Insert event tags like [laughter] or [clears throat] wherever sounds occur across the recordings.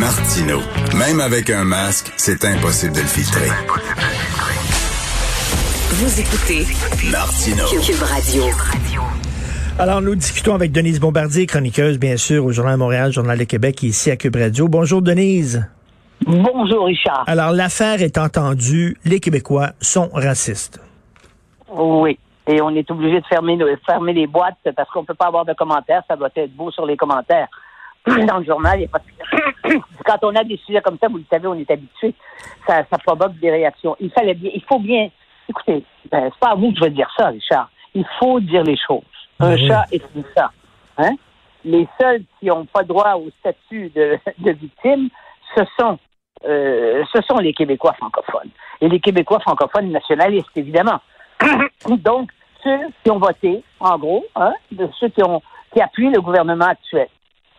Martino. Même avec un masque, c'est impossible de le filtrer. Vous écoutez Martino. Cube Radio. Alors, nous discutons avec Denise Bombardier, chroniqueuse, bien sûr, au Journal de Montréal, Journal de Québec, et ici à Cube Radio. Bonjour, Denise. Bonjour, Richard. Alors, l'affaire est entendue, les Québécois sont racistes. Oui. Et on est obligé de fermer, nos- fermer les boîtes parce qu'on peut pas avoir de commentaires. Ça doit être beau sur les commentaires. [laughs] Dans le journal, il y a pas de- [coughs] quand on a des sujets comme ça, vous le savez, on est habitué. Ça, ça provoque des réactions. Il fallait bien, il faut bien. Écoutez, ben, c'est pas à vous que je vais dire ça, Richard. Il faut dire les choses. Un Oui. chat est un chat. Hein? Les seuls qui n'ont pas droit au statut de, [laughs] de victime, ce sont euh, ce sont les Québécois francophones. Et les Québécois francophones nationalistes, évidemment. [coughs] Donc, ceux qui ont voté, en gros, hein, de ceux qui ont qui appuient le gouvernement actuel.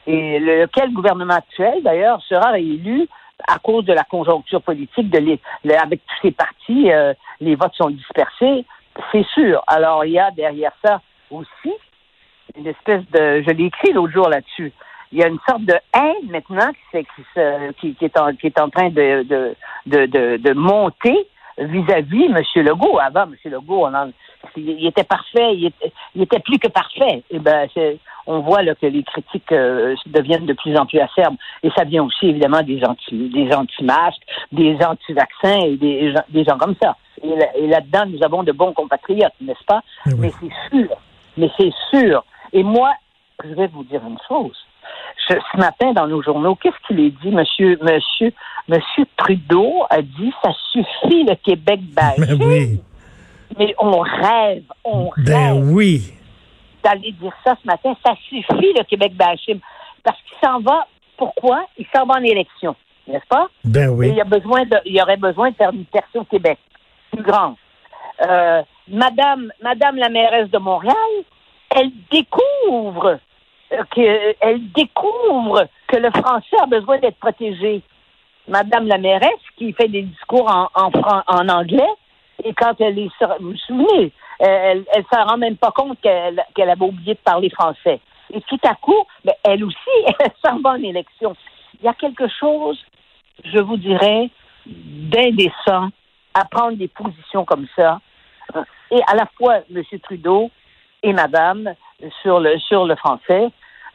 Et lequel gouvernement actuel, d'ailleurs, sera réélu à cause de la conjoncture politique de les, le- avec tous ces partis, euh, les votes sont dispersés, c'est sûr. Alors, il y a derrière ça aussi une espèce de, je l'ai écrit l'autre jour là-dessus, il y a une sorte de haine maintenant qui, qui- qui est, en, qui est en train de, de, de, de, de monter vis-à-vis M. Legault. Avant, M. Legault, on en- il, était parfait, il était, il était plus que parfait. Et ben, c'est- on voit là, que les critiques euh, deviennent de plus en plus acerbes. Et ça vient aussi, évidemment, des anti des anti-masques, des anti-vaccins et des gens, des gens comme ça. Et, là- et là-dedans, nous avons de bons compatriotes, n'est-ce pas? Oui. Mais c'est sûr. Mais c'est sûr. Et moi, je vais vous dire une chose. Ce matin, dans nos journaux, qu'est-ce qu'il est dit, monsieur, monsieur, monsieur Trudeau a dit, ça suffit le Québec bâché. Ben oui. Mais on rêve, on Ben rêve oui. d'aller dire ça ce matin. Ça suffit le Québec bashing. Parce qu'il s'en va, pourquoi? Il s'en va en élection, n'est-ce pas? Ben Et oui. il, y a besoin de, il y aurait besoin de faire une version Québec plus grande. Euh, Madame, Madame la mairesse de Montréal, elle découvre euh, que, elle découvre que le français a besoin d'être protégé. Madame la mairesse qui fait des discours en, en, en anglais, et quand elle est vous vous souvenez, elle, elle s'en rend même pas compte qu'elle qu'elle avait oublié de parler français. Et tout à coup, ben, elle aussi, [laughs] elle s'en va en élection. Il y a quelque chose, je vous dirais, d'indécent à prendre des positions comme ça. Et à la fois M. Trudeau et Madame sur le sur le français,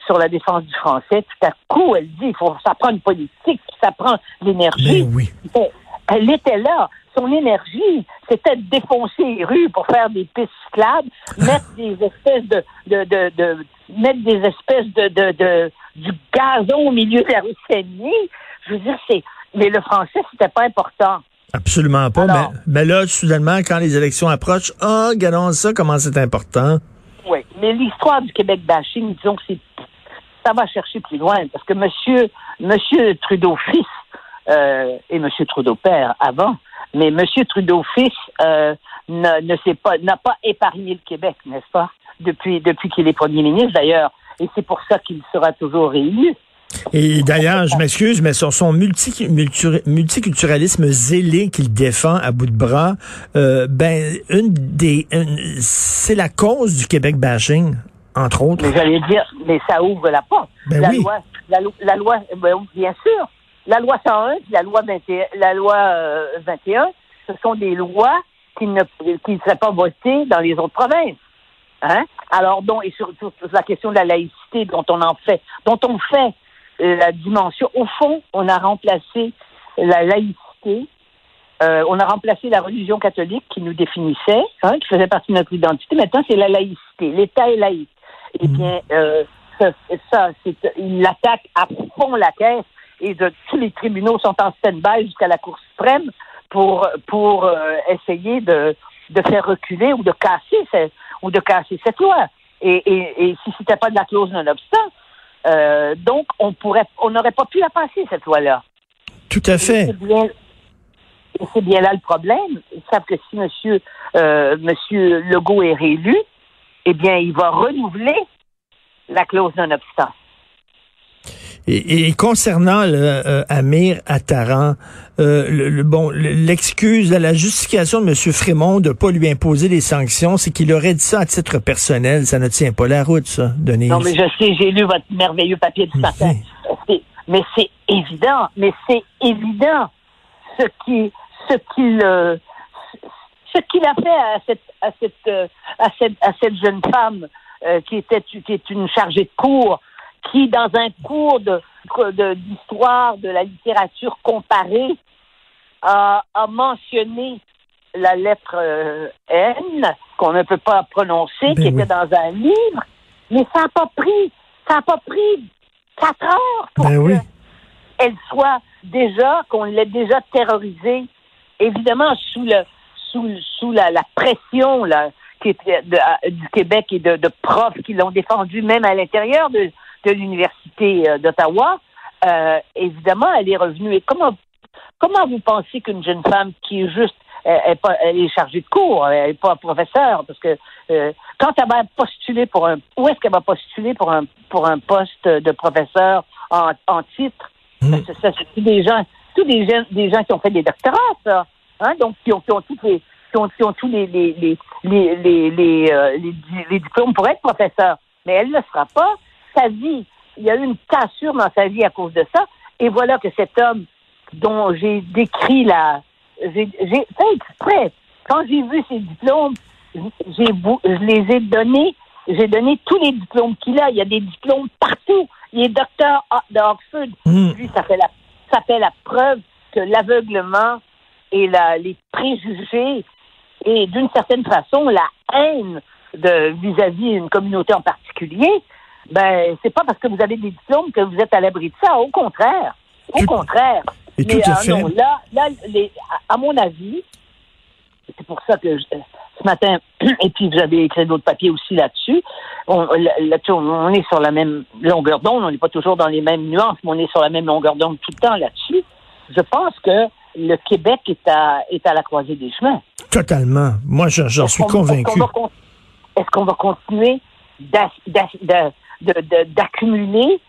sur la défense du français, tout à coup, elle dit, faut, ça prend une politique, ça prend l'énergie. Oui. Elle était là. Son énergie, c'était de défoncer les rues pour faire des pistes cyclables, [laughs] mettre des espèces de, de, de, de- mettre des espèces de, de, de du gazon au milieu de la rue Saint-Denis. Je veux dire, c'est, mais le français, c'était pas important. Absolument pas. Alors- mais, mais là, soudainement, quand les élections approchent, ah, regardons ça, comment c'est important. Oui, mais l'histoire du Québec bashing, disons que c'est ça va chercher plus loin parce que Monsieur Monsieur Trudeau fils euh, et Monsieur Trudeau père avant, mais Monsieur Trudeau fils euh, ne, ne pas n'a pas épargné le Québec, n'est-ce pas Depuis depuis qu'il est premier ministre d'ailleurs, et c'est pour ça qu'il sera toujours réélu. Et d'ailleurs, je m'excuse, mais son, son multi- multi- multiculturalisme zélé qu'il défend à bout de bras, euh, ben, une des, c'est la cause du Québec bashing, entre autres. Mais j'allais dire, mais ça ouvre la porte. Ben la, oui. loi, la, lo- la loi, ben bien sûr, la loi 101 puis la loi 21, la loi euh, 21, ce sont des lois qui ne qui ne seraient pas votées dans les autres provinces. Hein? Alors donc, et surtout la question de la laïcité dont on en fait, dont on fait euh, la dimension. Au fond, on a remplacé la laïcité euh, on a remplacé la religion catholique qui nous définissait, hein, qui faisait partie de notre identité. Maintenant, c'est la laïcité. L'État est laïque. Eh bien, euh, ça, [laughs] ça, c'est, il attaque à fond la caisse et de, tous les tribunaux sont en stand-by jusqu'à la Cour suprême pour, pour euh, essayer de, de faire reculer ou de casser, ce- ou de casser cette loi. Et, et, et si c'était pas de la clause non-obstant, Euh, donc, on pourrait, on n'aurait pas pu la passer, cette loi-là. Tout à Et fait. C'est bien, et c'est bien là le problème. Ils savent que si Monsieur, euh, Monsieur Legault est réélu, eh bien, il va renouveler la clause non-obstant. Et, et concernant le, euh, Amir Attaran, euh, le, le- bon, le- l'excuse, la justification de M. Frémont de pas lui imposer les sanctions, c'est qu'il aurait dit ça à titre personnel. Ça ne tient pas la route, ça, Denise. Non, mais je sais, j'ai lu votre merveilleux papier du matin. Mais c'est évident, mais c'est évident ce qui, ce qu'il, euh, ce qu'il a fait à cette, à cette, euh, à cette, à cette jeune femme euh, qui était, qui est une chargée de cours, qui dans un cours de, de- d'histoire de la littérature comparée a, a mentionné la lettre euh, N qu'on ne peut pas prononcer, Ben qui oui. était dans un livre, mais ça n'a pas pris, ça n'a pas pris quatre heures pour Ben que oui. elle soit déjà, qu'on l'ait déjà terrorisée, évidemment sous le sous, sous la, la pression là, qui était de- à- du Québec et de, de profs qui l'ont défendu même à l'intérieur de, de l'université euh, d'Ottawa. Euh, évidemment, elle est revenue. Et comment comment vous pensez qu'une jeune femme qui est juste elle, elle est pas- elle est chargée de cours, elle n'est pas professeure, parce que euh, quand elle va postuler pour un où est-ce qu'elle va postuler pour un pour un poste de professeur en, en titre? Mm. Ça, ça, c'est des gens, tous des gens, des gens qui ont fait des doctorats, ça. Hein? Donc, qui ont, qui ont tous les, qui ont, qui ont tous les, les, les, les, les, les, euh, les diplômes pour être professeur. Mais elle ne le sera pas. Sa vie, il y a eu une cassure dans sa vie à cause de ça. Et voilà que cet homme dont j'ai décrit la, j'ai, fait exprès. Quand j'ai vu ses diplômes, j'ai, je les ai donnés. J'ai donné tous les diplômes qu'il a. Il y a des diplômes partout. Il est docteur de Oxford. Mm. Lui, ça fait la, ça fait la preuve que l'aveuglement et la, les préjugés et d'une certaine façon la haine de vis-à-vis une communauté en particulier, ben c'est pas parce que vous avez des diplômes que vous êtes à l'abri de ça. Au contraire, au Tout- contraire. et Mais, tout à euh, fait. non, là, là, les- à, à mon avis, c'est pour ça que je- ce matin, [clears throat] et puis vous avez écrit d'autres papiers aussi là-dessus, on, là- on- est sur la même longueur d'onde, on n'est pas toujours dans les mêmes nuances, mais on est sur la même longueur d'onde tout le temps là-dessus. Je pense que le Québec est à, est à la croisée des chemins. Totalement. Moi, j'en Est-ce suis qu'on- convaincu. va Est-ce qu'on va continuer d'a- d'accumuler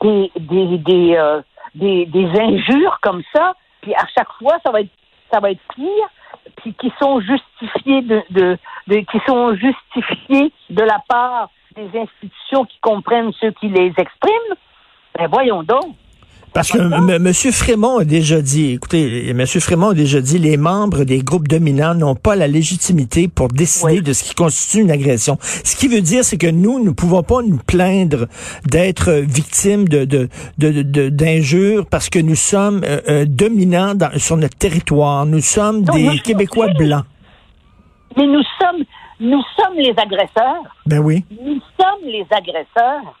des, des, des, euh, des, des injures comme ça, puis à chaque fois, ça va être, ça va être pire, puis qui sont justifiées de, de, de- qui sont justifiées de la part des institutions qui comprennent ceux qui les expriment. Ben voyons donc. Parce que M. Frémont a déjà dit, écoutez, M. Frémont a déjà dit, les membres des groupes dominants n'ont pas la légitimité pour décider Oui. de ce qui constitue une agression. Ce qui veut dire, c'est que nous, nous ne pouvons pas nous plaindre d'être victimes de, de, de, de- d'injures parce que nous sommes euh, euh, dominants dans- sur notre territoire. Nous sommes Non, des Québécois blancs. Mais nous sommes, nous sommes les agresseurs. Ben oui. Nous sommes les agresseurs.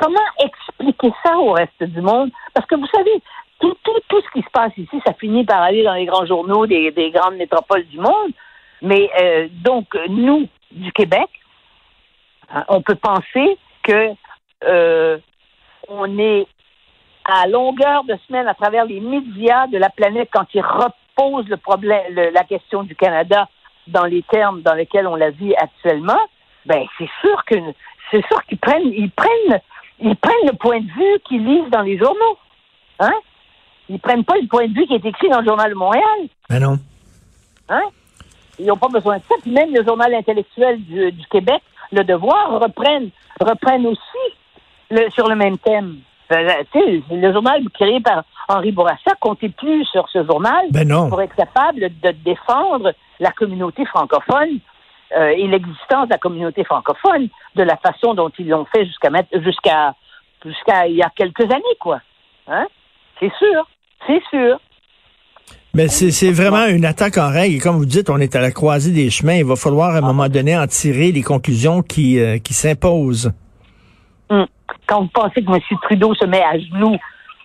Comment expliquer ça au reste du monde? Parce que vous savez, tout, ce qui se passe ici, ça finit par aller dans les grands journaux des, des grandes métropoles du monde. Mais euh, donc, nous, du Québec, hein, on peut penser que euh, on est à longueur de semaine à travers les médias de la planète quand ils reposent le problème, la question du Canada dans les termes dans lesquels on la vit actuellement, ben c'est sûr que c'est sûr qu'ils prennent ils prennent ils prennent le point de vue qu'ils lisent dans les journaux. Hein? Ils prennent pas le point de vue qui est écrit dans le Journal de Montréal. Ben non. Hein? Ils n'ont pas besoin de ça. Puis même le journal intellectuel du, du Québec, Le Devoir, reprennent, reprennent aussi le, sur le même thème. Euh, tu sais, le journal créé par Henri Bourassa comptait plus sur ce journal Ben non. pour être capable de défendre la communauté francophone euh, et l'existence de la communauté francophone de la façon dont ils l'ont fait jusqu'à jusqu'à jusqu'à il y a quelques années, quoi. Hein? C'est sûr, c'est sûr. Mais c'est vraiment une attaque en règle. Et comme vous dites, on est à la croisée des chemins. Il va falloir à un moment donné en tirer les conclusions qui, euh, qui s'imposent. Hum. Quand vous pensez que M. Trudeau se met à genoux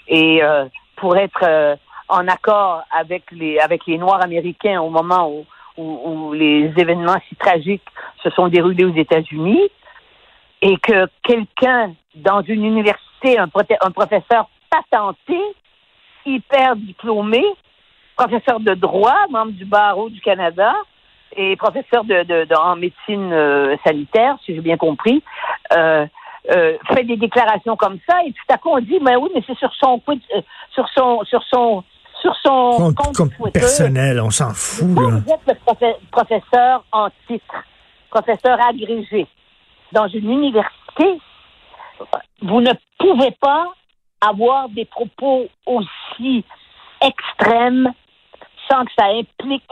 et euh, pour être euh, en accord avec les avec les Noirs américains au moment où, où, les événements si tragiques se sont déroulés aux États-Unis, et que quelqu'un dans une université, un, professeur patenté, hyper diplômé, professeur de droit, membre du barreau du Canada et professeur de, en médecine euh, sanitaire, si j'ai bien compris, euh, euh, fait des déclarations comme ça et tout à coup on dit mais oui mais c'est sur son sur son sur son sur son Compte, compte compte Twitter. personnel, on s'en fout. Là. vous êtes le profe- professeur en titre, professeur agrégé dans une université. Vous ne pouvez pas avoir des propos aussi extrêmes sans que ça implique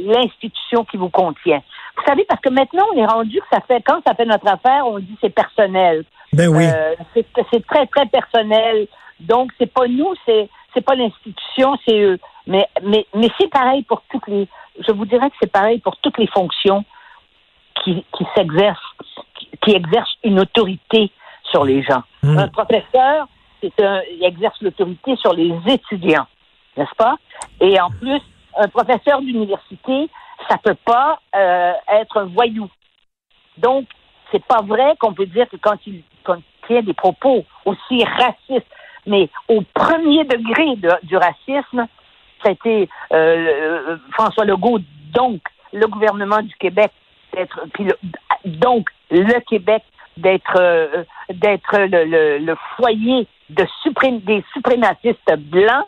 l'institution qui vous contient. Vous savez, parce que maintenant, on est rendu que ça fait, quand ça fait notre affaire, on dit c'est personnel. Ben oui. Euh, c'est c'est très très personnel. Donc c'est pas nous, c'est c'est pas l'institution, c'est eux. Mais mais mais c'est pareil pour toutes les. Je vous dirais que c'est pareil pour toutes les fonctions qui qui s'exercent, qui, qui exercent une autorité sur les gens. Mm. Un professeur, c'est un, il exerce l'autorité sur les étudiants, n'est-ce pas? Et en plus, un professeur d'université, ça peut pas euh, être un voyou. Donc, c'est pas vrai qu'on peut dire que quand il, quand il tient des propos aussi racistes, mais au premier degré de- du racisme, été euh, euh, François Legault, donc le gouvernement du Québec, d'être, donc le Québec d'être euh, d'être le, le- le foyer de des suprémacistes blancs.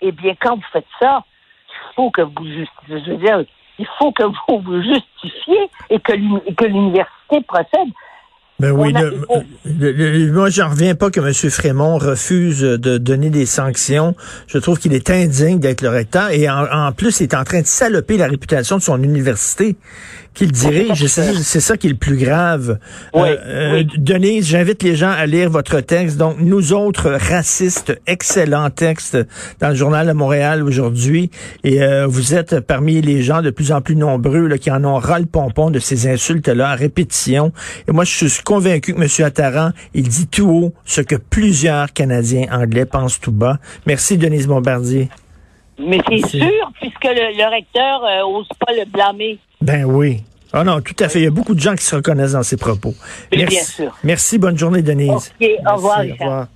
Eh bien, quand vous faites ça, il faut que vous justifiez. Je veux dire, il faut que vous vous justifiez et que l'université procède. Ben oui, a- le- le- le- moi j'en reviens pas que M. Frémont refuse de donner des sanctions. Je trouve qu'il est indigne d'être le recteur et en, en plus il est en train de saloper la réputation de son université qu'il dirige. C'est c'est ça qui est le plus grave. Oui, Euh, oui. Denise, j'invite les gens à lire votre texte. Donc, nous autres racistes, excellent texte dans le journal de Montréal aujourd'hui. Et euh, vous êtes parmi les gens de plus en plus nombreux là, qui en ont ras le pompon de ces insultes-là à répétition. Et moi, je suis convaincu que M. Attaran, il dit tout haut ce que plusieurs Canadiens anglais pensent tout bas. Merci, Denise Bombardier. Mais c'est C'est- sûr, puisque le, le recteur euh, ose pas le blâmer. Ben oui. Ah non, tout à fait. Il y a beaucoup de gens qui se reconnaissent dans ces propos. Merci. bien sûr. Merci. Bonne journée, Denise. Au revoir, Merci, Richard.